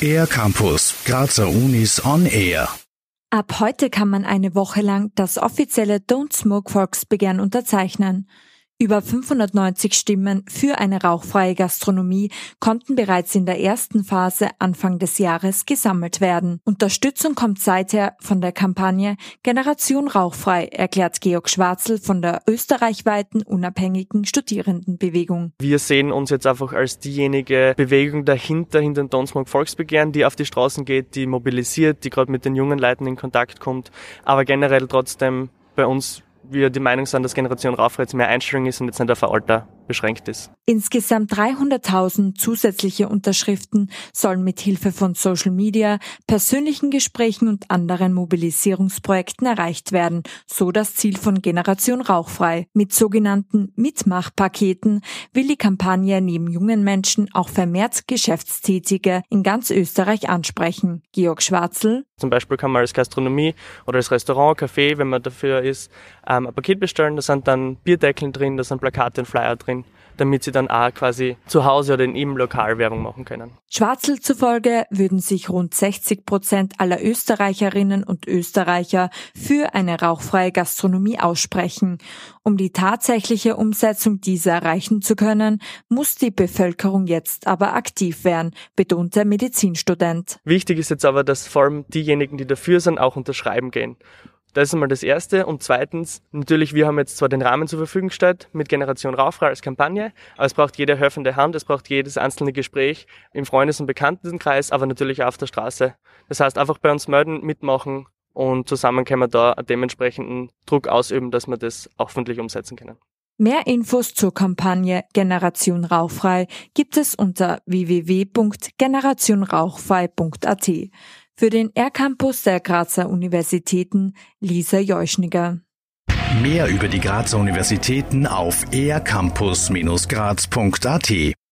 Air Campus, Grazer Unis on Air. Ab heute kann man eine Woche lang das offizielle Don't Smoke Volksbegehren unterzeichnen. Über 590 Stimmen für eine rauchfreie Gastronomie konnten bereits in der ersten Phase Anfang des Jahres gesammelt werden. Unterstützung kommt seither von der Kampagne Generation Rauchfrei, erklärt Georg Schwarzel von der österreichweiten unabhängigen Studierendenbewegung. Wir sehen uns jetzt einfach als diejenige Bewegung dahinter, hinter dem Donsmog Volksbegehren, die auf die Straßen geht, die mobilisiert, die gerade mit den jungen Leuten in Kontakt kommt, aber generell trotzdem bei uns wir die Meinung sind, dass Generation Raufer jetzt mehr Einstellung ist und jetzt nicht auf ein Alter beschränkt ist. Insgesamt 300.000 zusätzliche Unterschriften sollen mit Hilfe von Social Media, persönlichen Gesprächen und anderen Mobilisierungsprojekten erreicht werden, so das Ziel von Generation Rauchfrei. Mit sogenannten Mitmachpaketen will die Kampagne neben jungen Menschen auch vermehrt Geschäftstätige in ganz Österreich ansprechen. Georg Schwarzel. Zum Beispiel kann man als Gastronomie oder als Restaurant, Café, wenn man dafür ist, ähm, ein Paket bestellen. Da sind dann Bierdeckeln drin, da sind Plakate und Flyer drin damit sie dann auch quasi zu Hause oder in ihrem Lokal Werbung machen können. Schwarzel zufolge würden sich rund 60 Prozent aller Österreicherinnen und Österreicher für eine rauchfreie Gastronomie aussprechen. Um die tatsächliche Umsetzung dieser erreichen zu können, muss die Bevölkerung jetzt aber aktiv werden, betont der Medizinstudent. Wichtig ist jetzt aber, dass vor allem diejenigen, die dafür sind, auch unterschreiben gehen. Das ist einmal das Erste. Und zweitens, natürlich, wir haben jetzt zwar den Rahmen zur Verfügung gestellt mit Generation Rauchfrei als Kampagne, aber es braucht jede helfende Hand, es braucht jedes einzelne Gespräch im Freundes- und Bekanntenkreis, aber natürlich auch auf der Straße. Das heißt, einfach bei uns melden, mitmachen und zusammen können wir da dementsprechenden Druck ausüben, dass wir das auch öffentlich umsetzen können. Mehr Infos zur Kampagne Generation Rauchfrei gibt es unter www.generationrauchfrei.at. Für den R-Campus der Grazer Universitäten Lisa Jeuschniger. Mehr über die Grazer Universitäten auf ercampus-graz.at